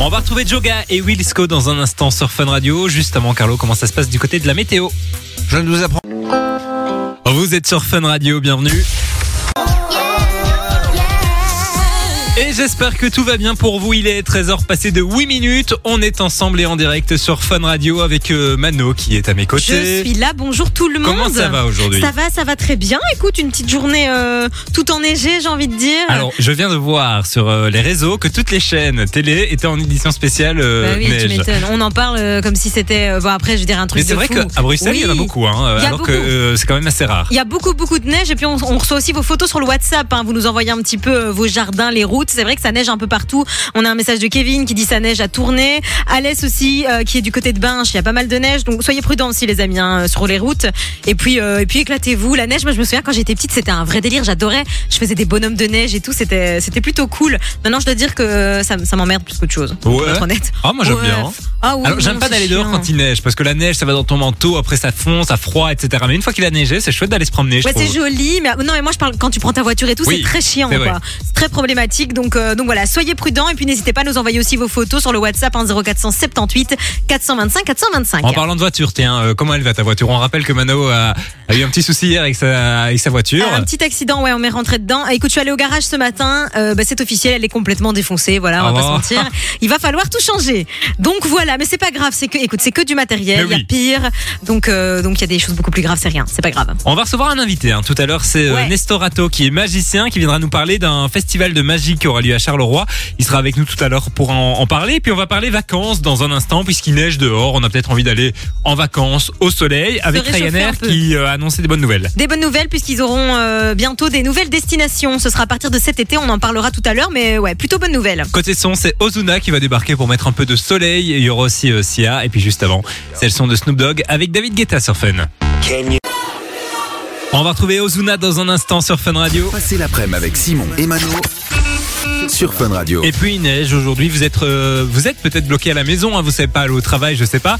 On va retrouver Joga et Willisco dans un instant sur Fun Radio. Juste avant, Carlo, comment ça se passe du côté de la météo? Je ne vous apprends. Vous êtes sur Fun Radio, bienvenue. Et j'espère que tout va bien pour vous. Il est 13h passé de 8 minutes. On est ensemble et en direct sur Fun Radio avec euh, Mano qui est à mes côtés. Je suis là, bonjour tout le monde. Comment ça va aujourd'hui Ça va, ça va très bien. Écoute, une petite journée euh, tout enneigée, j'ai envie de dire. Alors, je viens de voir sur euh, les réseaux que toutes les chaînes télé étaient en édition spéciale euh, Bah oui, tu neige. m'étonnes. On en parle comme si c'était. bon, après, je veux dire un truc Mais c'est vrai qu'à Bruxelles, il y en a beaucoup, hein, a alors beaucoup. c'est quand même assez rare. Il y a beaucoup, beaucoup de neige et puis on, on reçoit aussi vos photos sur le WhatsApp. hein. Vous nous envoyez un petit peu vos jardins, les routes. C'est vrai que ça neige un peu partout. On a un message de Kevin qui dit ça neige à tourner. Alès aussi euh, qui est du côté de Binche. Il y a pas mal de neige. Donc soyez prudents aussi les amis hein, sur les routes. Et puis euh, et puis éclatez-vous. La neige, moi je me souviens quand j'étais petite, c'était un vrai délire. J'adorais. Je faisais des bonhommes de neige et tout. C'était c'était plutôt cool. Maintenant je dois dire que ça, ça m'emmerde plus qu'autre chose. Pour Ouais. être honnête. Ah, moi j'aime Ouais. bien. hein. Ah oui, Alors j'aime pas d'aller dehors quand il neige parce que la neige ça va dans ton manteau, après ça fond, ça froid, etc. Mais une fois qu'il a neigé, c'est chouette d'aller se promener. Ouais, c'est joli, mais non, mais moi je parle quand tu prends ta voiture et tout, Oui, c'est très chiant, c'est vrai. quoi. C'est très problématique, donc euh, donc voilà, soyez prudents et puis n'hésitez pas à nous envoyer aussi vos photos sur le WhatsApp hein, 0478 425 425. En parlant de voiture, tiens, euh, comment elle va ta voiture? On rappelle que Mano a, a eu un petit souci hier avec sa, avec sa voiture. Euh, un petit accident, ouais, on m'est rentré dedans. Ah, Écoute, je suis allée au garage ce matin. euh, bah, c'est officiel, elle est complètement défoncée. Voilà, on va Ah pas se mentir. Il va falloir tout changer. Donc voilà, mais c'est pas grave. C'est que, écoute, c'est que du matériel. Il y a pire. Donc donc il y a des choses beaucoup plus graves. C'est rien. C'est pas grave. On va recevoir un invité hein. tout à l'heure, c'est Ouais. Nestorato qui est magicien, qui viendra nous parler d'un festival de magie qui aura lieu à Charleroi. Il sera avec nous tout à l'heure pour en, en parler. Puis on va parler vacances dans un instant puisqu'il neige dehors. On a peut-être envie d'aller en vacances au soleil avec Ryanair qui euh, a annoncé des bonnes nouvelles. Des bonnes nouvelles puisqu'ils auront euh, bientôt des nouvelles destinations. Ce sera à partir de cet été. On en parlera tout à l'heure, mais ouais, plutôt bonne nouvelle. Côté son, c'est Ozuna qui va débarquer pour mettre un peu de soleil. Et il y aura aussi euh, Sia. Et puis juste avant, c'est le son de Snoop Dogg avec David Guetta sur Fun. On va retrouver Ozuna dans un instant sur Fun Radio. Passez l'après-midi avec Simon et Mano sur Fun Radio. Et puis il neige aujourd'hui. Vous êtes, euh, vous êtes peut-être bloqué à la maison. Hein, vous savez pas aller au travail, je sais pas.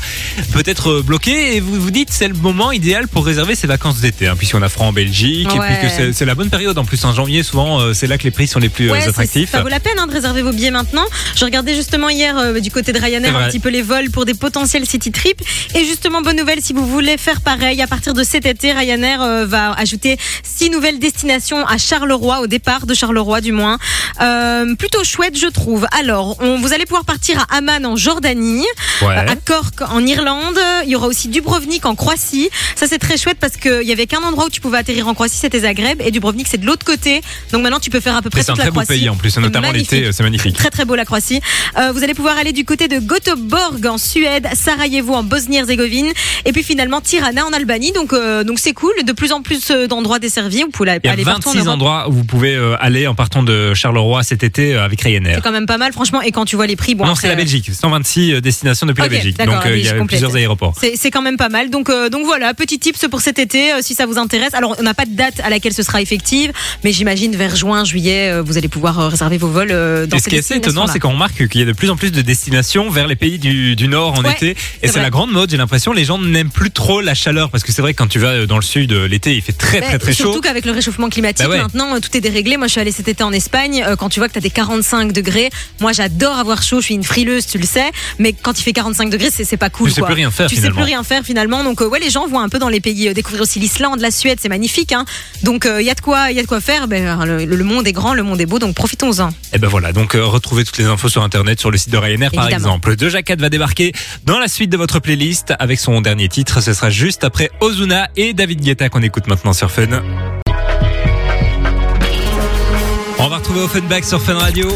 Peut-être euh, bloqué et vous vous dites c'est le moment idéal pour réserver ses vacances d'été. Hein, puisqu'on a froid en Belgique et puis que c'est- la bonne période. En plus en janvier, souvent euh, c'est là que les prix sont les plus Ouais, attractifs. ça vaut la peine hein, de réserver vos billets maintenant. Je regardais justement hier euh, du côté de Ryanair un petit peu les vols pour des potentiels city trips. Et justement, bonne nouvelle, si vous voulez faire pareil, à partir de cet été, Ryanair euh, va ajouter six nouvelles destinations à Charleroi, au départ de Charleroi du moins. Euh, plutôt chouette, je trouve. Alors, on, vous allez pouvoir partir à Amman en Jordanie, Ouais. à Cork en Irlande. Il y aura aussi Dubrovnik en Croatie. Ça, c'est très chouette parce qu'il y avait qu'un endroit où tu pouvais atterrir en Croatie, c'était Zagreb. Et Dubrovnik, c'est de l'autre côté. Donc maintenant, tu peux faire à peu près C'est un toute la très beau Croatie. pays en plus, C'est notamment l'été, magnifique. c'est magnifique. Très très beau la Croatie. Euh, vous allez pouvoir aller du côté de Göteborg en Suède, Sarajevo en Bosnie-Herzégovine et puis finalement Tirana en Albanie. Donc euh, donc c'est cool. De plus en plus euh, d'endroits desservis. Vous pouvez Il y a aller partout en 26 Europe. endroits où vous pouvez euh, aller en partant de Charleroi cet été euh, avec Ryanair. C'est quand même pas mal franchement. Et quand tu vois les prix, bon non, c'est la Belgique. 126 destinations depuis la Belgique. Donc euh, il y a plusieurs aéroports. C'est quand même pas mal. Donc, euh, donc voilà, petit tips pour cet été, euh, si ça vous intéresse. Alors, on n'a pas de date à laquelle ce sera effective, mais j'imagine vers juin, juillet, euh, vous allez pouvoir euh, réserver vos vols euh, dans Et ce qui est assez étonnant, c'est qu'on remarque qu'il y a de plus en plus de destinations vers les pays du, du Nord en Ouais, été. Et c'est la grande mode, j'ai l'impression. Les gens n'aiment plus trop la chaleur. Parce que c'est vrai que quand tu vas euh, dans le sud, euh, l'été, il fait très très très surtout chaud. qu'avec le réchauffement climatique, Bah ouais. maintenant, euh, tout est déréglé. Moi, je suis allée cet été en Espagne. euh, Quand tu vois que tu as des 45 degrés, moi, j'adore avoir chaud. Je suis une frileuse, tu le sais. Mais quand il fait 45 degrés, c'est pas cool. Tu sais quoi. plus rien faire, Tu sais finalement. plus rien faire finalement. Donc, euh, ouais, les gens vont un peu dans les pays, euh, découvrir aussi l'Islande, la Suède, c'est magnifique. Hein. Donc, il y a de quoi, il y a de quoi faire. Ben, le, le monde est grand, le monde est beau, donc profitons-en. Et ben voilà, donc euh, retrouvez toutes les infos sur internet, sur le site de Ryanair par exemple. Doja Cat va débarquer dans la suite de votre playlist avec son dernier titre. Ce sera juste après Ozuna et David Guetta qu'on écoute maintenant sur Fun. On va retrouver Offenbach sur Fun Radio.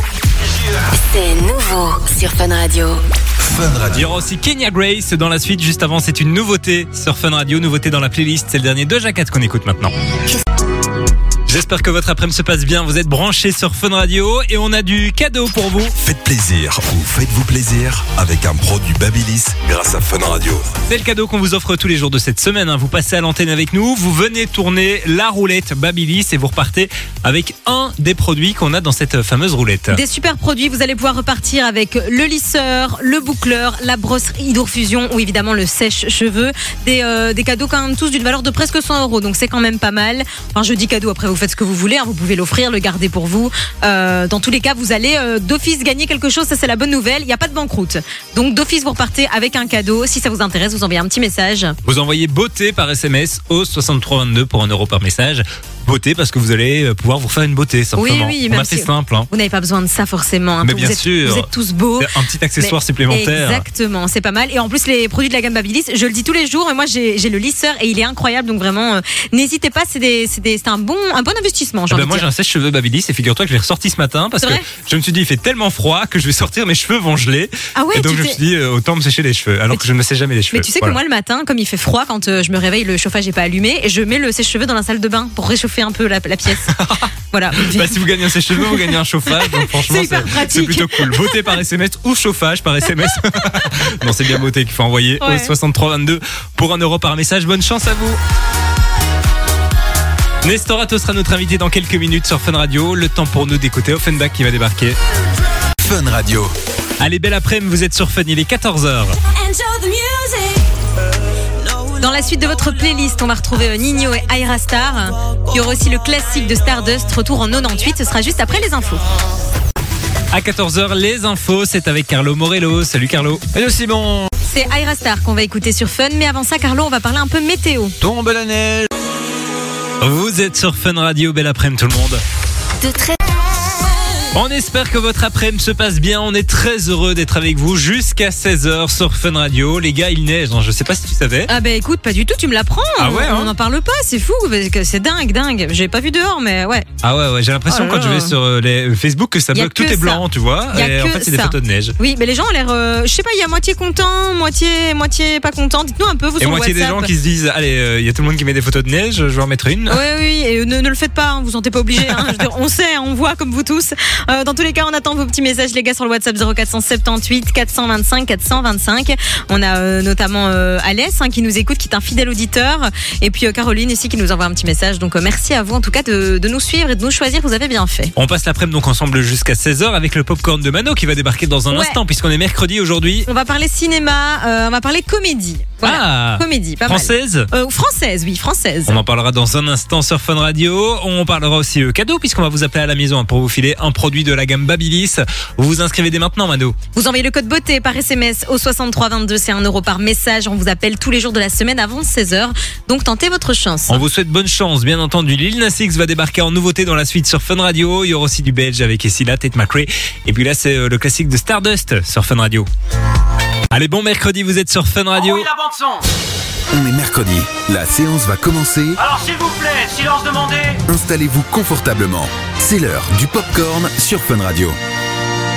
C'est nouveau sur Fun Radio. Fun Il Radio. y aura aussi Kenya Grace dans la suite. Juste avant, c'est une nouveauté sur Fun Radio, nouveauté dans la playlist. C'est le dernier Doja Cat qu'on écoute maintenant. J'espère que votre après-midi se passe bien. Vous êtes branchés sur Fun Radio et on a du cadeau pour vous. Faites plaisir ou faites-vous plaisir avec un produit Babilis grâce à Fun Radio. C'est le cadeau qu'on vous offre tous les jours de cette semaine. hein. Vous passez à l'antenne avec nous, vous venez tourner la roulette Babilis et vous repartez avec un des produits qu'on a dans cette fameuse roulette. Des super produits, vous allez pouvoir repartir avec le lisseur, le boucleur, la brosse hydrofusion ou évidemment le sèche-cheveux. Des, euh, des cadeaux quand même tous d'une valeur de presque 100 euros, donc c'est quand même pas mal. Enfin, je dis cadeau, après vous faites ce que vous voulez. hein, vous pouvez l'offrir, le garder pour vous. Euh, dans tous les cas, vous allez euh, d'office gagner quelque chose. Ça, c'est la bonne nouvelle. Il n'y a pas de banqueroute. Donc, d'office, vous repartez avec un cadeau. Si ça vous intéresse, vous envoyez un petit message. Vous envoyez beauté par SMS au 6322 pour un euro par message. Beauté parce que vous allez euh, pouvoir vous faire une beauté simplement. oui, On même a fait si- simple. Hein. Vous n'avez pas besoin de ça forcément. hein. Mais vous bien êtes, sûr. Vous êtes tous beaux. Un petit accessoire Mais- supplémentaire. Exactement, c'est pas mal. Et en plus, les produits de la gamme Babyliss, je le dis tous les jours, mais moi j'ai le lisseur et il est incroyable. Donc vraiment, euh, n'hésitez pas, c'est un bon, un bon investissement. Ah ben moi j'ai un sèche-cheveux Babyliss et figure-toi que je l'ai ressorti ce matin parce que je me suis dit il fait tellement froid que je vais sortir mes cheveux vont geler Ah ouais, et donc je me suis dit euh, autant me sécher les cheveux alors Mais que je ne me sèche jamais les cheveux. Mais tu sais Voilà. que moi le matin, comme il fait froid, quand euh, je me réveille, le chauffage n'est pas allumé, et je mets le sèche-cheveux dans la salle de bain pour réchauffer un peu la, la pièce. voilà. Bah, si vous gagnez un sèche-cheveux, vous gagnez un chauffage. Donc franchement, C'est hyper c'est pratique. c'est plutôt cool. Beauté par SMS ou chauffage par SMS. non, c'est bien beauté qu'il faut envoyer Ouais. au 6322 pour un euro par message. Bonne chance à vous. Nestorato sera notre invité dans quelques minutes sur Fun Radio. Le temps pour nous d'écouter Offenbach qui va débarquer. Fun Radio. Allez, belle après-midi, vous êtes sur Fun, il est 14h. Dans la suite de votre playlist, on va retrouver euh, Nino et Aira Star. Il y aura aussi le classique de Stardust, retour en 98. Ce sera juste après les infos. À 14h, les infos, c'est avec Carlo Morello. Salut Carlo. Hello Simon, C'est Aira Star qu'on va écouter sur Fun. Mais avant ça, Carlo, on va parler un peu météo. tombe la neige. Vous êtes sur Fun Radio, belle après-midi tout le monde. De très On espère que votre après-midi se passe bien. On est très heureux d'être avec vous jusqu'à 16h sur Fun Radio. Les gars, il neige. hein. Je sais pas si tu savais. Ah bah écoute, pas du tout, tu me l'apprends. Ah ouais, hein On n'en parle pas, c'est fou, c'est dingue, dingue. J'ai pas vu dehors, mais ouais. Ah ouais, ouais j'ai l'impression Oh quand je vais sur euh, les Facebook que ça bloque, tout est ça. blanc, tu vois. Y a Et en que fait, c'est des photos de neige. Oui, mais les gens ont l'air, euh, je sais pas, il y a moitié content, moitié, moitié pas content. Dites-nous un peu, vous Et moitié des gens qui se disent, allez, euh, il y a tout le monde qui met des photos de neige, je vais en mettre une. Oui, oui, et ne, ne le faites pas, hein, vous sentez pas obligé. hein. Je veux dire, on sait, on voit comme vous tous. Euh, dans tous les cas, on attend vos petits messages, les gars, sur le WhatsApp 0478 425 425. On a euh, notamment euh, Alès hein, qui nous écoute, qui est un fidèle auditeur, et puis Caroline ici qui nous envoie un petit message. Donc merci à vous en tout cas de, de nous suivre et de nous choisir. Vous avez bien fait. On passe l'après-midi donc ensemble jusqu'à 16h avec le popcorn de Mano qui va débarquer dans un Ouais. instant puisqu'on est mercredi aujourd'hui. On va parler cinéma, on va parler comédie. Voilà. Ah, Comédie, pas mal. française Euh, française, oui, française. On en parlera dans un instant sur Fun Radio. On parlera aussi euh, cadeau puisqu'on va vous appeler à la maison pour vous filer un produit de la gamme Babyliss. Vous vous inscrivez dès maintenant, Mano. Vous envoyez le code beauté par SMS au 6322, c'est 1 euro par message. On vous appelle tous les jours de la semaine avant 16h. Donc tentez votre chance. On vous souhaite bonne chance, bien entendu. Lil Nas X va débarquer en nouveauté dans la suite sur Fun Radio. Il y aura aussi du belge avec Essila, Tate McRae. Et puis là, c'est euh, le classique de Stardust sur Fun Radio. Allez, bon mercredi, vous êtes sur Fun Radio. Oui, la bande son. On est mercredi. La séance va commencer. Alors s'il vous plaît, silence demandé. Installez-vous confortablement. C'est l'heure du popcorn sur Fun Radio.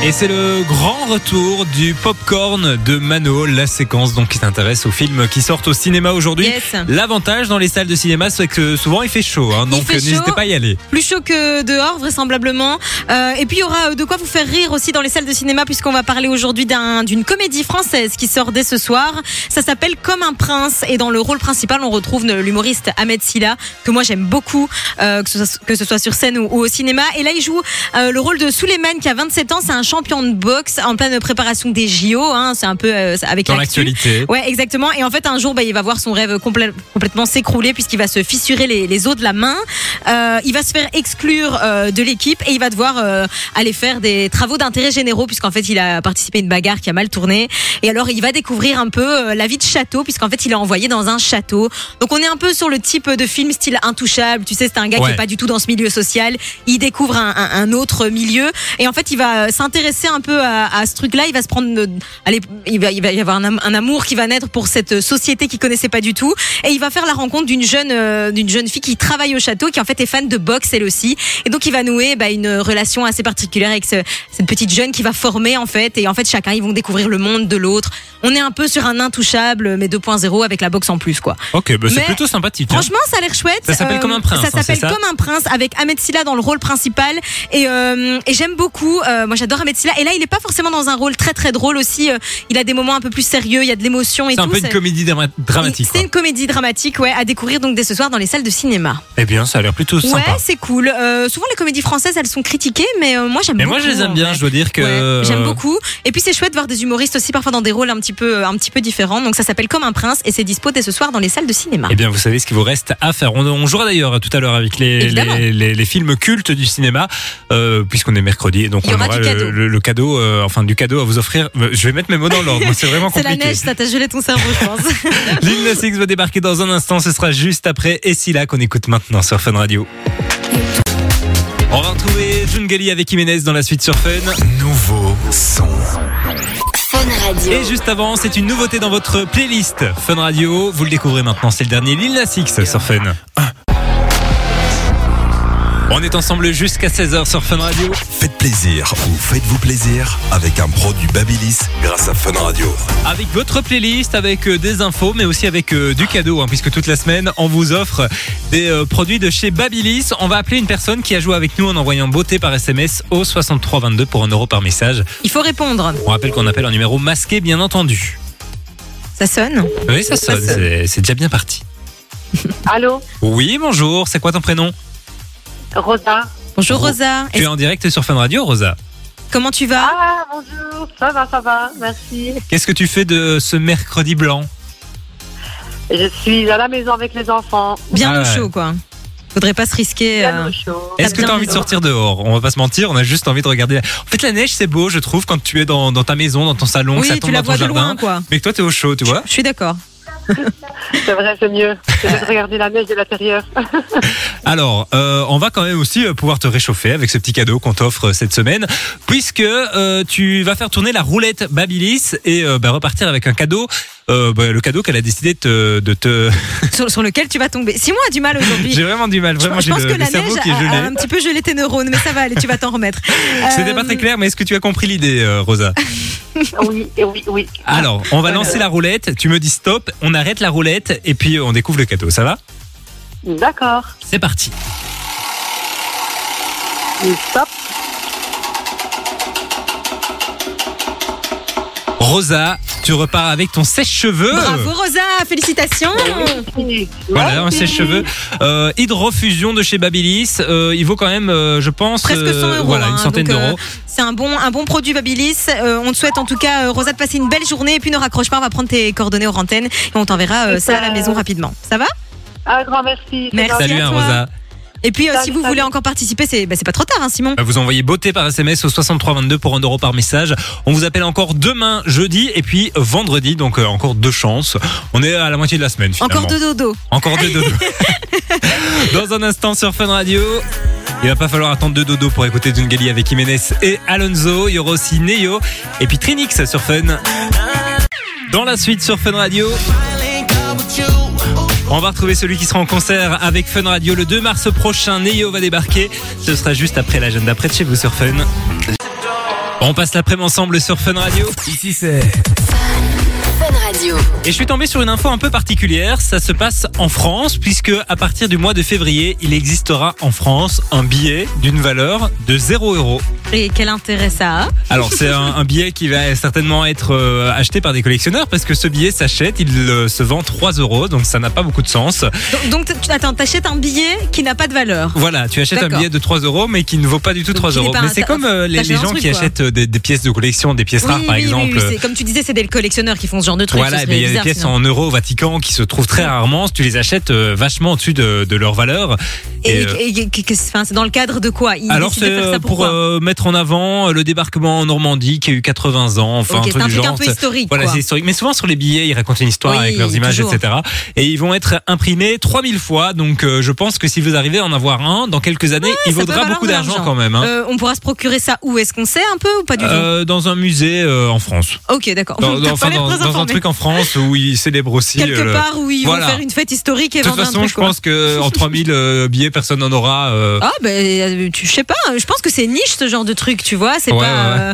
Et c'est le grand retour du popcorn de Mano, la séquence donc qui s'intéresse aux films qui sortent au cinéma aujourd'hui. Yes. L'avantage dans les salles de cinéma, c'est que souvent il fait chaud, hein, donc n'hésitez pas à y aller. Plus chaud que dehors, vraisemblablement. Euh, et puis il y aura de quoi vous faire rire aussi dans les salles de cinéma, puisqu'on va parler aujourd'hui d'un- d'une comédie française qui sort dès ce soir. Ça s'appelle Comme un prince, et dans le rôle principal, on retrouve l'humoriste Ahmed Silla, que moi j'aime beaucoup, euh, que, ce soit, que ce soit sur scène ou, ou au cinéma. Et là, il joue euh, le rôle de Suleiman, qui a 27 ans. C'est un champion de boxe en pleine préparation des JO. Hein, c'est un peu euh, avec Dans l'actu. l'actualité. Ouais, exactement. Et en fait, un jour, bah, il va voir son rêve complè- complètement s'écrouler puisqu'il va se fissurer les, les os de la main. Euh, il va se faire exclure euh, de l'équipe et il va devoir euh, aller faire des travaux d'intérêt généraux puisqu'en fait, il a participé à une bagarre qui a mal tourné. Et alors, il va découvrir un peu la vie de château puisqu'en fait, il est envoyé dans un château. Donc, on est un peu sur le type de film style intouchable. Tu sais, c'est un gars qui est pas du tout dans ce milieu social. Il découvre un, un- un autre milieu et en fait, il va euh, s'intéresser un peu à, à ce truc-là. Il va se prendre, euh, allez, il va, il va y avoir un, am- un amour qui va naître pour cette société qu'il connaissait pas du tout, et il va faire la rencontre d'une jeune, euh, d'une jeune fille qui travaille au château, qui en fait est fan de boxe elle aussi, et donc il va nouer bah, une relation assez particulière avec ce- cette petite jeune qui va former en fait, et en fait chacun ils vont découvrir le monde de l'autre. On est un peu sur un intouchable mais 2.0 avec la boxe en plus quoi. Ok, bah, c'est plutôt sympathique. hein. Franchement, ça a l'air chouette. Ça s'appelle Comme un prince, Ça hein, s'appelle ça Comme un prince avec Ahmed Silla dans le rôle principal. Et, euh, et j'aime beaucoup. euh, moi, j'adore Mohamed Silla. Et là, il est pas forcément dans un rôle très très drôle aussi. euh, Il a des moments un peu plus sérieux, il y a de l'émotion et C'est un peu une comédie drama- dramatique. C'est une comédie dramatique, ouais, à découvrir donc dès ce soir dans les salles de cinéma. Eh bien, ça a l'air plutôt Ouais, sympa. c'est cool. Euh, souvent les comédies françaises, elles sont critiquées, mais euh, moi j'aime Mais beaucoup. moi, je les aime en bien. Je dois dire que. Ouais, J'aime beaucoup. Et puis c'est chouette de voir des humoristes aussi parfois dans des rôles un petit peu, un petit peu différents. Donc ça s'appelle Comme un prince et c'est dispo dès ce soir dans les salles de cinéma. Eh bien, vous savez ce qu'il vous reste à faire. On, on jouera d'ailleurs tout à l'heure avec les, les, les- les films cultes du cinéma, euh, puisqu'on est mercredi. Donc, Il y on aura aura du le, cadeau. Le- le cadeau, euh, enfin, du cadeau à vous offrir. Euh, Je vais mettre mes mots dans l'ordre. C'est vraiment C'est la compliqué. neige, ça t'a gelé ton cerveau, je pense. Lil Nas X va débarquer dans un instant. Ce sera juste après. Et si là qu'on écoute maintenant sur Fun Radio. On va retrouver June Gali avec Jiménez dans la suite sur Fun. Nouveau son. Fun Radio. Et juste avant, c'est une nouveauté dans votre playlist Fun Radio. Vous le découvrez maintenant, c'est le dernier Lil Nas X sur Fun. On est ensemble jusqu'à 16h sur Fun Radio. Faites plaisir ou faites-vous plaisir avec un produit Babilis grâce à Fun Radio. Avec votre playlist, avec euh, des infos, mais aussi avec euh, du cadeau, hein, puisque toute la semaine, on vous offre des euh, produits de chez Babilis. On va appeler une personne qui a joué avec nous en envoyant beauté par SMS au 6322 pour un euro par message. Il faut répondre. On rappelle qu'on appelle un numéro masqué, bien entendu. Ça sonne? Oui, ça sonne, sonne. c'est c'est déjà bien parti. Allô, Oui, bonjour, c'est quoi ton prénom? Rosa. Bonjour Ro- Rosa. Tu es en direct sur Fun Radio, Rosa. Comment tu vas? Ah, bonjour. Ça va, ça va. Merci. Qu'est-ce que tu fais de ce mercredi blanc? Je suis à la maison avec les enfants. Bien Ah au ouais. chaud, quoi. Faudrait pas se risquer. Bien euh, au chaud. Est-ce que bien tu as envie de raison. sortir dehors? On va pas se mentir, on a juste envie de regarder. En fait, la neige, c'est beau, je trouve, quand tu es dans, dans ta maison, dans ton salon, que ça Oui, tombe tu la dans ton vois de jardin. loin, quoi. Mais que toi, t'es au chaud, tu vois? Je suis d'accord. C'est vrai, c'est mieux. C'est de regarder la neige de l'intérieur. Alors, euh, on va quand même aussi euh, pouvoir te réchauffer avec ce petit cadeau qu'on t'offre euh, cette semaine, puisque euh, tu vas faire tourner la roulette Babilis et euh, bah, repartir avec un cadeau. euh, bah, le cadeau qu'elle a décidé de te. de te- Sur, sur lequel tu vas tomber. Simon a du mal aujourd'hui. J'ai vraiment du mal, Je, vraiment, je j'ai pense le, que la neige qui a, a un petit peu gelé tes neurones, mais ça va aller, tu vas t'en remettre. C'était pas très clair, mais est-ce que tu as compris l'idée, Rosa? Oui, oui, oui. Alors, on va Voilà. lancer la roulette, tu me dis stop, on arrête la roulette et puis on découvre le cadeau, ça va? D'accord. C'est parti. Stop. Rosa, tu repars avec ton sèche-cheveux. Bravo Rosa, félicitations. Voilà, un sèche-cheveux. Euh, hydrofusion de chez Babilis. Euh, il vaut quand même, euh, je pense, Presque 100 euh, euros, voilà, une hein, centaine donc, d'euros. C'est un bon, un bon produit Babilis. Euh, on te souhaite en tout cas, euh, Rosa, de passer une belle journée. Et puis ne raccroche pas, on va prendre tes coordonnées aux antennes et on t'enverra euh, ça à la maison rapidement. Ça va? Un grand merci. Merci. Salut, à hein, toi. Rosa. Et puis euh, si vous voulez encore participer, c'est bah, c'est pas trop tard, hein, Simon. Bah, Vous envoyez beauté par SMS au 6322 pour un euro par message. On vous appelle encore demain, jeudi, et puis vendredi, donc euh, encore deux chances. On est à la moitié de la semaine finalement. Encore deux dodo. Encore deux dodo. Dans un instant sur Fun Radio. Il va pas falloir attendre deux dodo pour écouter Dungali avec Jiménez et Alonso. Il y aura aussi Neo et puis Trinix sur Fun. Dans la suite sur Fun Radio. On va retrouver celui qui sera en concert avec Fun Radio le 2 mars prochain. Neo va débarquer. Ce sera juste après l'agenda près de chez vous sur Fun. On passe l'après-midi ensemble sur Fun Radio. Ici c'est Radio. Et je suis tombé sur une info un peu particulière. Ça se passe en France, puisque à partir du mois de février, il existera en France un billet d'une valeur de 0 euros. Et quel intérêt ça a Alors c'est un, un billet qui va certainement être euh, acheté par des collectionneurs parce que ce billet s'achète, il euh, se vend 3 euros, donc ça n'a pas beaucoup de sens. Donc, donc, tu attends, t'achètes un billet qui n'a pas de valeur. Voilà, tu achètes un billet de 3 euros, mais qui ne vaut pas du tout Donc, 3 qui n'est euros. Mais c'est comme euh, les, gens truc, qui quoi. achètent des, des pièces de collection, des pièces rares par oui, exemple. oui, comme tu disais, c'est des collectionneurs qui font ce genre de trucs. Voilà, il y a des pièces sinon. en euros au Vatican qui se trouvent très rarement. Tu les achètes euh, vachement au-dessus de, de leur valeur. Et, Et, euh, et- c'est dans le cadre de quoi? Ils Alors c'est euh, pour euh, mettre en avant le débarquement en Normandie qui a eu 80 ans, enfin un c'est truc un genre. peu historique. Voilà, c'est historique. Mais souvent sur les billets, ils racontent une histoire Oui, avec leurs images, toujours. etc. Et ils vont être imprimés 3000 fois. Donc euh, je pense que si vous arrivez à en avoir un dans quelques années, il vaudra beaucoup d'argent quand même. hein. On pourra se procurer ça où? Est-ce qu'on sait un peu ou pas du tout? Dans un musée en France. Ok, d'accord. Dans, enfin, un truc en en France où ils célèbrent aussi. Quelque euh, le- part où ils voilà. vont faire une fête historique et De toute façon, je pense que en 3000 euh, billets, personne n'en aura. euh, Ah ben tu je sais pas, je pense que c'est niche ce genre de truc, tu vois, c'est Ouais, pas ouais.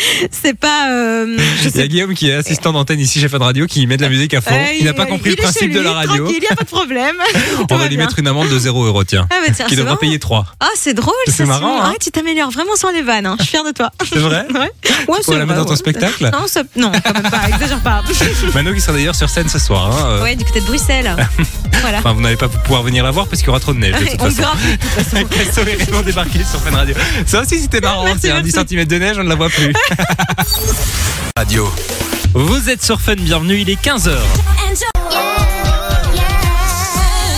c'est pas euh, je Il y a Guillaume qui est assistant d'antenne ici chez Fun Radio qui met de la musique à fond. Il n'a pas compris il le principe de la radio. Tranquille, y a pas de problème. On va va lui bien. mettre une amende de 0 euros, tiens. Ah bah tiens, Qui devra payer 3. Ah, c'est drôle, C'est marrant, hein. Ah, tu t'améliores vraiment sur les vannes. hein. Je suis fière de toi. C'est vrai Ouais, c'est la mettre dans ton spectacle Non, ça- non, quand même pas. Exagère pas. Mano qui sera d'ailleurs sur scène ce soir. hein, euh. ouais, du côté de Bruxelles. voilà. Enfin, vous n'allez pas pouvoir venir la voir parce qu'il y aura trop de neige de toute On façon. verra plus, de toute façon. Casso et Raymond débarqués sur Fun Radio. Ça aussi c'était marrant, c'est un 10 merci. cm de neige, on ne la voit plus. Radio. Vous êtes sur Fun, bienvenue, il est 15h.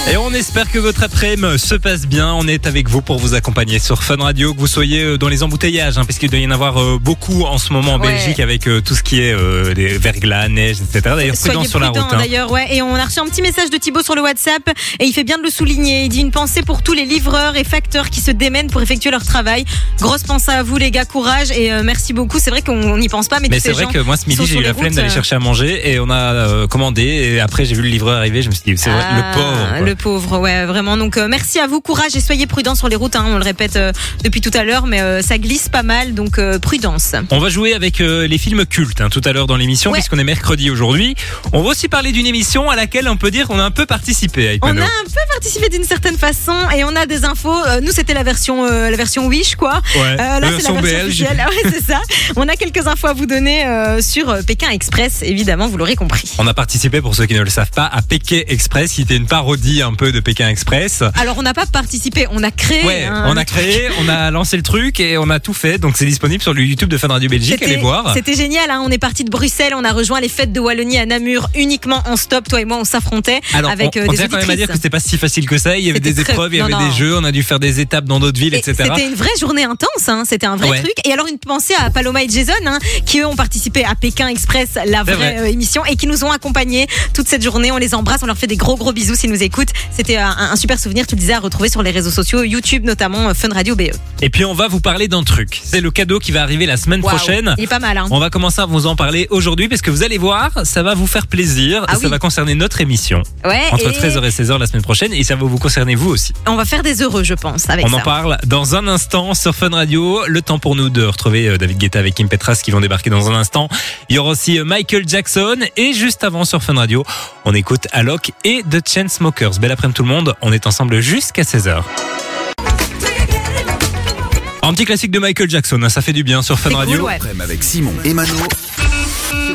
Et on espère que votre après-midi se passe bien. On est avec vous pour vous accompagner sur Fun Radio, que vous soyez euh, dans les embouteillages, hein, parce qu'il doit y en avoir euh, beaucoup en ce moment en Ouais. Belgique avec euh, tout ce qui est euh, les verglas, neige, etc. D'ailleurs, prudence sur la route. hein. d'ailleurs, ouais. Et on a reçu un petit message de Thibaut sur le WhatsApp et il fait bien de le souligner. Il dit une pensée pour tous les livreurs et facteurs qui se démènent pour effectuer leur travail. Grosse pensée à vous, les gars, courage et merci beaucoup. C'est vrai qu'on n'y pense pas, mais, Mais c'est ces vrai gens que moi ce midi j'ai eu la flemme d'aller chercher à manger et on a commandé et après j'ai vu le livreur arriver, je me suis dit c'est vrai Ah, le pauvre. Le pauvre, ouais, vraiment. Donc, euh, merci à vous, courage et soyez prudents sur les routes. hein. on le répète euh, depuis tout à l'heure, mais euh, ça glisse pas mal, donc prudence. On va jouer avec les films cultes hein, tout à l'heure dans l'émission Ouais. puisqu'on est mercredi aujourd'hui. On va aussi parler d'une émission à laquelle on peut dire qu'on a un peu participé On a un peu participé d'une certaine façon et on a des infos. Nous, c'était la version, la version Wish, quoi. Ouais. Là, La c'est la version officielle. Ah ouais, c'est ça. On a quelques infos à vous donner sur Pékin Express, évidemment, vous l'aurez compris. On a participé, pour ceux qui ne le savent pas, à Pékin Express, qui était une parodie un peu de Pékin Express. Alors, on n'a pas participé, on a créé. Ouais, on a créé, on a lancé le truc et on a tout fait. Donc c'est disponible sur le YouTube de Fun Radio Belgique. Allez voir. C'était génial, hein. on est parti de Bruxelles, on a rejoint les fêtes de Wallonie à Namur uniquement en stop. Toi et moi, on s'affrontait avec on, euh, on des tient quand même à dire que c'était pas si facile que ça. Il y avait des très- épreuves, il y avait non. des jeux, on a dû faire des étapes dans d'autres villes, Et etc. C'était une vraie journée intense, hein. c'était un vrai Ouais. truc. Et alors une pensée à Paloma et Jason, hein, qui eux ont participé à Pékin Express, la vraie vrai. euh, émission, et qui nous ont accompagnés toute cette journée. On les embrasse, on leur fait des gros gros bisous s'ils nous écoutent. C'était un, un super souvenir, tu le disais, à retrouver sur les réseaux sociaux, YouTube notamment, euh, Fun Radio BE. Et puis on va vous parler d'un truc. C'est le cadeau qui va arriver la semaine prochaine. Il est pas mal, hein. On va commencer à vous en parler aujourd'hui parce que vous allez voir, ça va vous faire plaisir. Ah ça oui. va concerner notre émission Ouais, entre et 13h et 16h la semaine prochaine et ça va vous concerner vous aussi. on va faire des heureux, je pense, avec On ça. en parle dans un instant sur Fun Radio. Le temps pour nous de retrouver euh, David Guetta avec Kim Petras qui vont débarquer dans un instant. Il y aura aussi euh, Michael Jackson et juste avant sur Fun Radio, on écoute Alok et The Chainsmokers. Belle après-midi tout le monde. On est ensemble jusqu'à 16h. Un petit classique de Michael Jackson, hein, ça fait du bien sur Fun Radio. cool, ouais. Avec Simon et Mano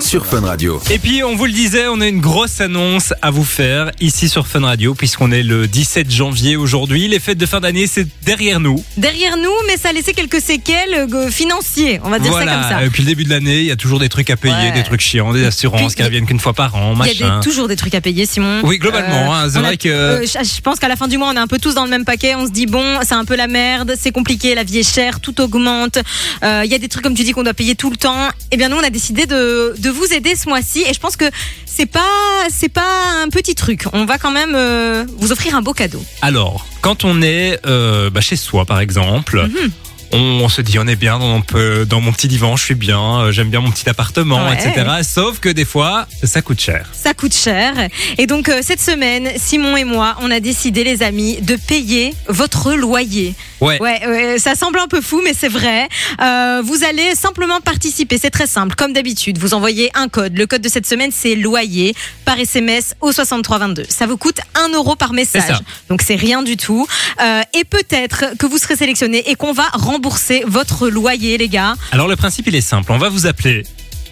sur Fun Radio. Et puis, on vous le disait, on a une grosse annonce à vous faire ici sur Fun Radio, puisqu'on est le 17 janvier aujourd'hui. Les fêtes de fin d'année, c'est derrière nous. Derrière nous, mais ça a laissé quelques séquelles euh, financiers, on va dire ça comme ça. Et puis le début de l'année, il y a toujours des trucs à payer, Ouais. des trucs chiants, des assurances Puis, qui reviennent qu'une fois par an, Il y a machin. des- toujours des trucs à payer, Simon. Oui, globalement, hein, c'est a- vrai que- euh, je, pense qu'à la fin du mois, on est un peu tous dans le même paquet. On se dit bon, c'est un peu la merde, c'est compliqué, la vie est chère, tout augmente. Euh, Il y a des trucs comme tu dis qu'on doit payer tout le temps. Eh bien, nous, on a décidé de, de vous aider ce mois-ci, et je pense que c'est pas c'est pas un petit truc. On va quand même euh, vous offrir un beau cadeau. Alors, quand on est euh, bah, chez soi, par exemple. Mhm. On se dit on est bien dans mon, peu- dans mon petit divan, je suis bien, euh, j'aime bien mon petit appartement, Ouais. etc. Sauf que des fois, ça coûte cher. Ça coûte cher. Et donc, euh, cette semaine, Simon et moi, on a décidé, les amis, de payer votre loyer. Ouais. Ouais, ça semble un peu fou, mais c'est vrai. Euh, vous allez simplement participer. C'est très simple. Comme d'habitude, vous envoyez un code. Le code de cette semaine, c'est loyer par SMS au 6322. Ça vous coûte 1 euro par message. Donc, c'est rien du tout. Euh, et peut-être que vous serez sélectionné et qu'on va rembourser votre loyer, les gars. Alors le principe il est simple, on va vous appeler.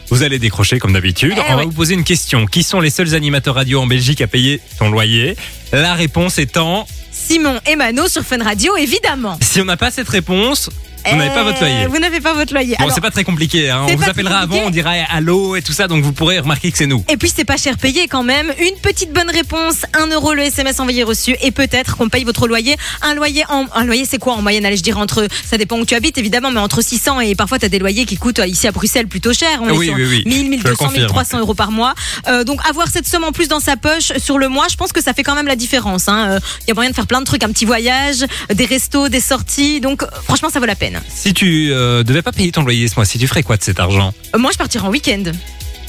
Vous allez décrocher comme d'habitude. Eh on va ouais. vous poser une question. Qui sont les seuls animateurs radio en Belgique à payer son loyer? La réponse étant Simon et Mano sur Fun Radio, évidemment. si on n'a pas cette réponse, vous n'avez pas Eh, votre loyer. Vous n'avez pas votre loyer. Bon, c'est pas très compliqué. hein. On vous appellera avant, on dira allô et tout ça, donc vous pourrez remarquer que c'est nous. Et puis c'est pas cher payé quand même. Une petite bonne réponse, 1 euro le SMS envoyé reçu et peut-être qu'on paye votre loyer. Un loyer en un loyer c'est quoi en moyenne Allez je dirais entre ça dépend où tu habites évidemment mais entre 600 et parfois tu as des loyers qui coûtent ici à Bruxelles plutôt cher. On est Oui, sur oui, oui. 1000, Je le 1200, confirme. 1300 euros par mois. Euh, donc avoir cette somme en plus dans sa poche sur le mois, je pense que ça fait quand même la différence. hein. Euh, Il y a moyen de faire plein de trucs, un petit voyage, des restos, des sorties. Donc euh, franchement ça vaut la peine. Si tu euh, devais pas payer ton loyer ce mois-ci, tu ferais quoi de cet argent Euh, moi je partirai en week-end.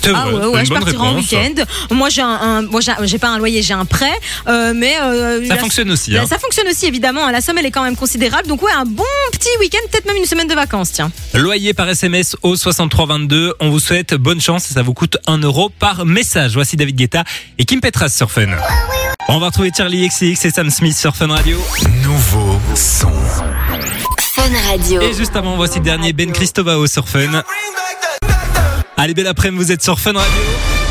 Ah ouais, ouais, je partirai en week-end. Moi, j'ai un, un- moi, j'ai j'ai pas un loyer, j'ai un prêt, euh, mais euh, Ça la- fonctionne aussi. la- Hein. ça fonctionne aussi évidemment. La somme elle est quand même considérable, donc ouais, un bon petit week-end, peut-être même une semaine de vacances, tiens. Loyer par SMS au 6322. On vous souhaite bonne chance et ça vous coûte 1 euro par message. Voici David Guetta et Kim Petras sur Fun. On va retrouver Charlie XCX et Sam Smith sur Fun Radio. Nouveau son. Et juste avant, voici le dernier Ben Christovao sur Fun. Allez, belle après-midi, vous êtes sur Fun Radio.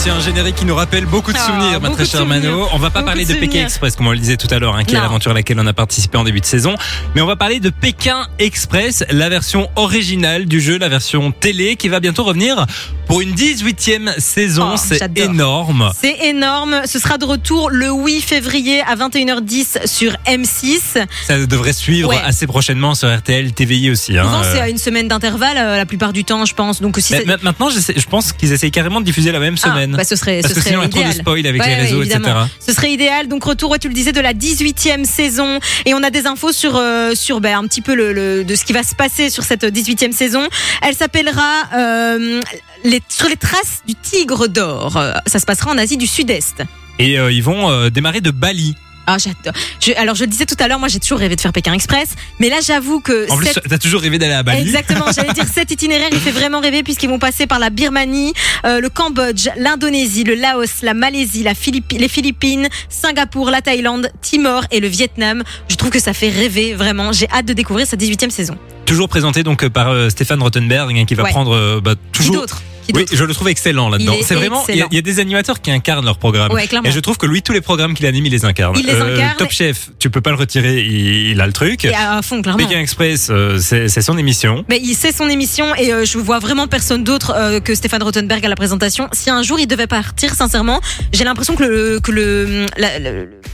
Voici un générique qui nous rappelle beaucoup de Ah, souvenirs, ma très chère Mano. On va pas Beaucoup parler de de Pékin. Express, comme on le disait tout à l'heure, hein, qui est l'aventure à laquelle on a participé en début de saison. Mais on va parler de Pékin Express, la version originale du jeu, la version télé, qui va bientôt revenir pour une 18e saison. Oh, C'est énorme. C'est énorme. Ce sera de retour le 8 février à 21h10 sur M6. Ça devrait suivre Ouais. assez prochainement sur RTL, TVI aussi. hein. C'est Euh, à une semaine d'intervalle euh, la plupart du temps, je pense. Donc si maintenant, je, pense qu'ils essayent carrément de diffuser la même Ah, semaine. bah, ce serait, Parce ce que serait sinon, il y a trop de idéal. spoil avec Ouais, les réseaux, etc. Ce serait idéal. Donc retour, tu le disais, de la 18e saison. Et on a des infos sur, euh, sur ben, un petit peu le, le- de ce qui va se passer sur cette 18e saison. Elle s'appellera euh, les, Sur les traces du tigre d'or. Ça se passera en Asie du Sud-Est. Et euh, ils vont démarrer de Bali. Ah, j'adore. Je- alors, je le disais tout à l'heure, moi, j'ai toujours rêvé de faire Pékin Express. Mais là, j'avoue que. En plus, cette- t'as toujours rêvé d'aller à Bali. Exactement, j'allais dire cet itinéraire, il fait vraiment rêver puisqu'ils vont passer par la Birmanie, euh, le Cambodge, l'Indonésie, le Laos, la Malaisie, la Philippi- les Philippines, Singapour, la Thaïlande, Timor et le Vietnam. Je trouve que ça fait rêver vraiment. J'ai hâte de découvrir sa 18e saison. Toujours présenté donc euh, par euh, Stéphane Rottenberg, hein, qui va Ouais. prendre euh, bah, Qui toujours. d'autre? Oui, je le trouve excellent là-dedans. C'est vraiment, il y, a- y des animateurs qui incarnent leur programme. Ouais, clairement. Et je trouve que lui, tous les programmes qu'il anime, il les incarne. Il les incarne. Top Chef, tu peux pas le retirer, il, il a le truc. Et à fond, clairement. Pékin Express, euh, c'est c'est son émission. Mais il sait son émission et euh, je vois vraiment personne d'autre euh, que Stéphane Rothenberg à la présentation. Si un jour il devait partir, sincèrement, j'ai l'impression que le que le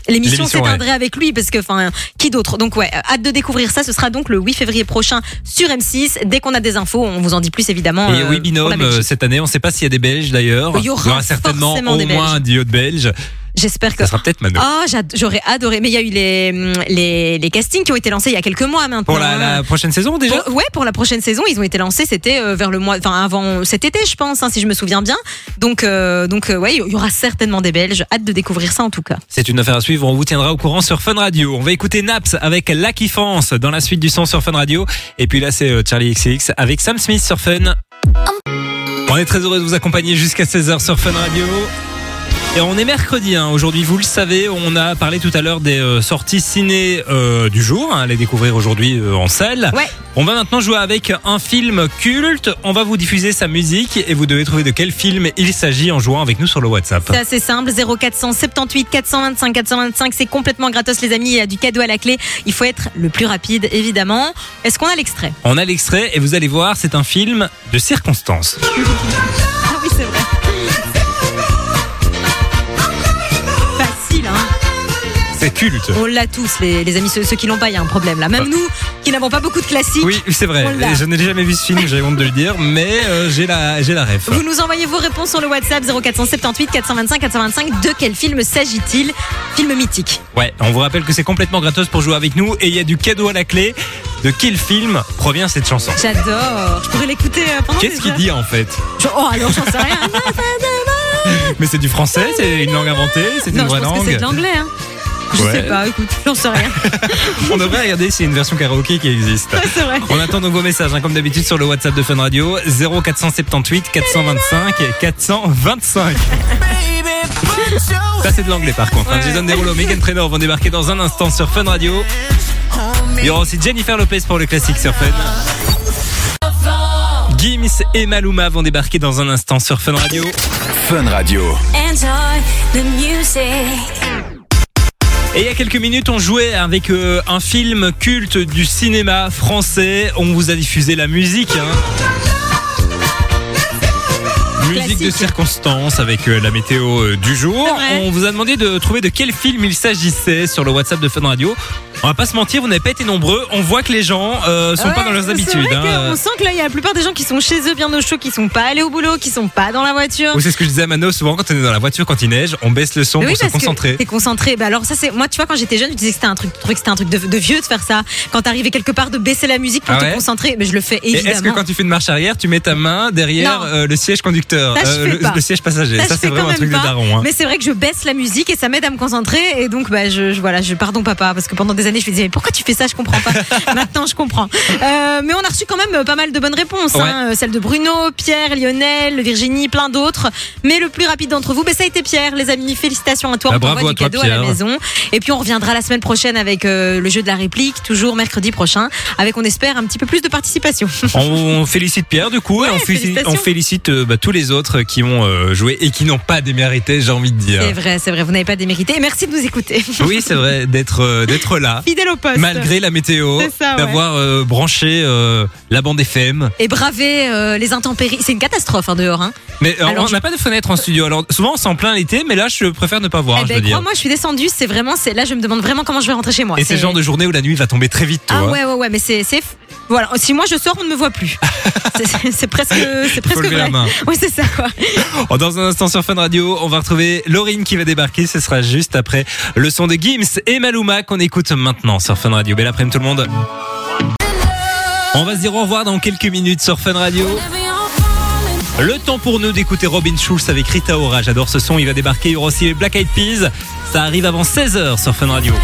l'émission s'éteindrait avec lui parce que enfin qui d'autre? Donc ouais, hâte de découvrir ça. Ce sera donc le 8 février prochain sur M6. Dès qu'on a des infos, on vous en dit plus évidemment. Et euh, oui, binôme, euh, cette année, on sait pas s'il y a des Belges d'ailleurs. Il y aura certainement au des moins un duo de Belges. J'espère que. Ça sera peut-être Mano. Ah, j'ad- j'aurais adoré. Mais il y a eu les, les les castings qui ont été lancés il y a quelques mois maintenant. Pour la, la prochaine saison déjà Pour- ouais, pour la prochaine saison, ils ont été lancés. C'était euh, vers le mois, enfin avant cet été, je pense, hein, si je me souviens bien. Donc, euh, donc, euh, ouais, il y aura certainement des Belges. Hâte de découvrir ça en tout cas. C'est une affaire à suivre, on vous tiendra au courant sur Fun Radio. On va écouter Naps avec La Kiffance dans la suite du son sur Fun Radio. Et puis là, c'est euh, Charlie XX avec Sam Smith sur Fun. On est très heureux de vous accompagner jusqu'à 16h sur Fun Radio. Et on est mercredi, hein. aujourd'hui vous le savez, on a parlé tout à l'heure des euh, sorties ciné euh, du jour, hein, à les découvrir aujourd'hui euh, en salle. Ouais. On va maintenant jouer avec un film culte, on va vous diffuser sa musique et vous devez trouver de quel film il s'agit en jouant avec nous sur le WhatsApp. C'est assez simple. 0478 425 425. C'est complètement gratos, les amis. Il y a du cadeau à la clé. Il faut être le plus rapide, évidemment. Est-ce qu'on a l'extrait? On a l'extrait et vous allez voir, c'est un film de circonstance. Ah oui, c'est vrai. C'est culte. On l'a tous, les, les amis. Ceux, ceux qui l'ont pas, il y a un problème là. Même Ah. nous, qui n'avons pas beaucoup de classiques. Oui, c'est vrai. On l'a. Je n'ai jamais vu ce film, j'ai honte de le dire, mais euh, j'ai la, j'ai la ref. Vous nous envoyez vos réponses sur le WhatsApp 0478 425 425. De quel film s'agit-il? Film mythique. Ouais, on vous rappelle que c'est complètement gratos pour jouer avec nous et il y a du cadeau à la clé. De quel film provient cette chanson? J'adore. Je pourrais l'écouter euh, pendant Qu'est-ce des qu'il heures. dit en fait? Je- Oh, alors j'en sais rien. Mais c'est du français, c'est une langue inventée, c'est une non, je vraie pense que langue. c'est de l'anglais. Hein. Je Ouais. sais pas, écoute, j'en sais rien. On devrait regarder s'il y a une version karaoké qui existe. Ouais, c'est vrai. On attend donc vos messages, hein, comme d'habitude, sur le WhatsApp de Fun Radio 0478 425 425. Ça, c'est de l'anglais par contre. hein. Ouais. Jason Derulo, Megan Trainor vont débarquer dans un instant sur Fun Radio. Il y aura aussi Jennifer Lopez pour le classique sur Fun. Gims et Maluma vont débarquer dans un instant sur Fun Radio. Fun Radio. Enjoy the music. Et il y a quelques minutes, on jouait avec euh, un film culte du cinéma français. On vous a diffusé la musique. hein. Musique de circonstance avec euh, la météo euh, du jour. On vous a demandé de trouver de quel film il s'agissait sur le WhatsApp de Fun Radio. On va pas se mentir, vous n'avez pas été nombreux. On voit que les gens euh, sont Ouais, pas dans leurs habitudes. vrai hein. qu'on sent que là, il y a la plupart des gens qui sont chez eux bien au chaud, qui sont pas allés au boulot, qui sont pas dans la voiture. C'est ce que je disais à Mano, souvent quand on est dans la voiture, quand il neige, on baisse le son Mais pour oui, se concentrer. T'es concentré. Bah alors ça c'est moi tu vois quand j'étais jeune je disais que c'était un truc, que c'était un truc de, de vieux de faire ça. Quand t'arrivais quelque part de baisser la musique pour Ah te concentrer, mais je le fais évidemment. est-ce que quand tu fais une marche arrière, tu mets ta main derrière euh, le siège conducteur, Ça, fais le, siège passager? Ça, Ça, c'est vraiment un truc de daron. hein. Mais c'est vrai que je baisse la musique et ça m'aide à me concentrer et donc bah je, je- voilà je pardon papa parce que pendant des années je me disais mais pourquoi tu fais ça? Je comprends pas. Maintenant je comprends. Euh, mais on a reçu quand même euh, pas mal de bonnes réponses. hein. Euh, Celle de Bruno, Pierre, Lionel, Virginie, plein d'autres. Mais le plus rapide d'entre vous, bah, ça a été Pierre. Les amis, félicitations à toi. Bah, on bravo à toi, cadeau à la maison. Et puis on reviendra la semaine prochaine avec euh, le jeu de la réplique, toujours mercredi prochain, avec on espère un petit peu plus de participation. On félicite Pierre du coup et Ouais, on félicite, félicitations. on félicite, euh, bah, tous les autres qui ont joué et qui n'ont pas démérité, j'ai envie de dire. C'est vrai, c'est vrai, vous n'avez pas démérité. Et merci de nous écouter. Oui, c'est vrai d'être d'être là Fidèle au poste. malgré la météo, ouais. d'avoir euh, branché euh, la bande FM. et braver euh, les intempéries. C'est une catastrophe hein, dehors. Hein. Mais Alors, on n'a pas de fenêtre en studio. Alors souvent on s'en plaint l'été, mais là je préfère ne pas voir. eh je ben, veux dire. crois-moi, je suis descendue. C'est vraiment, c'est là, je me demande vraiment comment je vais rentrer chez moi. Et c'est le genre de journée où la nuit va tomber très vite, Ah ouais, ouais, ouais, mais c'est, c'est, voilà. Si moi je sors, on ne me voit plus. c'est, presque, c'est presque lever vrai. la main. Oui, c'est ça, quoi. Oh, Dans un instant sur Fun Radio, on va retrouver Laurine qui va débarquer. Ce sera juste après le son de Gims et Maluma qu'on écoute maintenant sur Fun Radio. Belle après-midi tout le monde. On va se dire au revoir dans quelques minutes sur Fun Radio. Le temps pour nous d'écouter Robin Schulz avec Rita Ora. J'adore ce son. Il va débarquer. Il y aura aussi les Black Eyed Peas. Ça arrive avant 16h sur Fun Radio.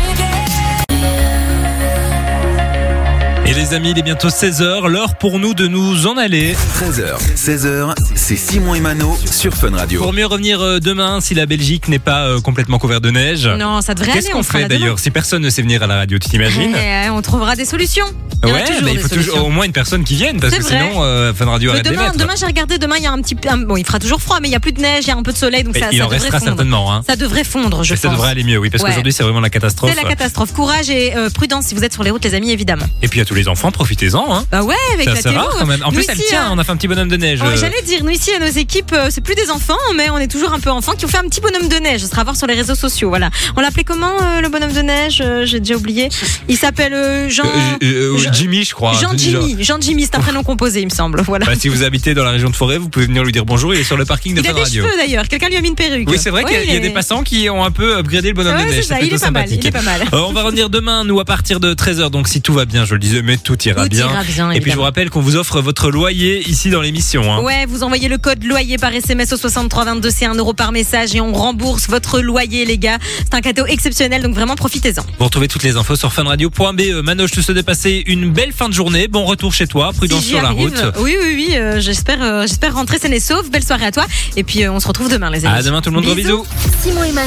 Et les amis, il est bientôt 16h. L'heure pour nous de nous en aller. 13h, 16h, c'est Simon et Mano sur Fun Radio. Pour mieux revenir euh, demain si la Belgique n'est pas euh, complètement couverte de neige. Non, ça devrait aller. Qu'est-ce qu'on ferait d'ailleurs si personne ne sait venir à la radio, tu t'imagines Eh, On trouvera des solutions. Il Ouais, toujours mais il faut toujours au moins une personne qui vienne parce C'est que vrai. sinon euh, Fun Radio Mais arrête de demain, demain j'ai regardé, demain il y a un petit peu, un- bon il fera toujours froid, mais il y a plus de neige, il y a un peu de soleil, donc Mais ça, il ça en devrait restera fondre. certainement. Hein. Ça devrait fondre, je Mais ça pense. devrait aller mieux, oui, parce Ouais. qu'aujourd'hui c'est vraiment la catastrophe. C'est la catastrophe. Courage et euh, prudence si vous êtes sur les routes, les amis, évidemment. Et puis à tous les enfants, profitez-en. Hein. Bah ouais, avec C'est la rare quand même. En Nous plus, elle tient. hein, On a fait un petit bonhomme de neige. Euh, J'allais dire, nous ici à nos équipes, euh, c'est plus des enfants, mais on est toujours un peu enfants qui ont fait un petit bonhomme de neige. Ce sera à voir sur les réseaux sociaux. Voilà. On l'appelait comment euh, le bonhomme de neige J'ai déjà oublié. Il s'appelle Jean. Jean- Jimmy, je crois. Jean Jimmy. Jean Jimmy, c'est un prénom composé, il me semble. Voilà. Bah, si vous habitez dans la région de Forêt, vous pouvez venir lui dire bonjour. Il est sur le parking de il a des Radio. cheveux d'ailleurs. Quelqu'un lui a mis une perruque. Oui, c'est vrai Ouais, qu'il y a- il y a est- des passants qui ont un peu upgradé le bonhomme de neige. ça, il est pas mal, sympathique. il est pas mal. On va revenir demain, nous, à partir de 13h. Donc, si tout va bien, je le disais, mais tout ira Tout bien. ira bien, Et puis, je vous rappelle qu'on vous offre votre loyer ici dans l'émission. Hein. Ouais, vous envoyez le code loyer par SMS au 6322, c'est 1 euro par message et on rembourse votre loyer, les gars. C'est un cadeau exceptionnel, donc vraiment profitez-en. Vous retrouvez toutes les infos sur funradio.be. Mano, je te souhaite de passer une belle fin de journée. Bon retour chez toi. Prudence Si sur la route. Oui, oui, oui. euh, j'espère, euh, j'espère rentrer saine et sauve. Belle soirée à toi. Et puis, euh, on se retrouve demain, les amis. À demain, tout le monde. Gros Bisous. bisous. Simon et.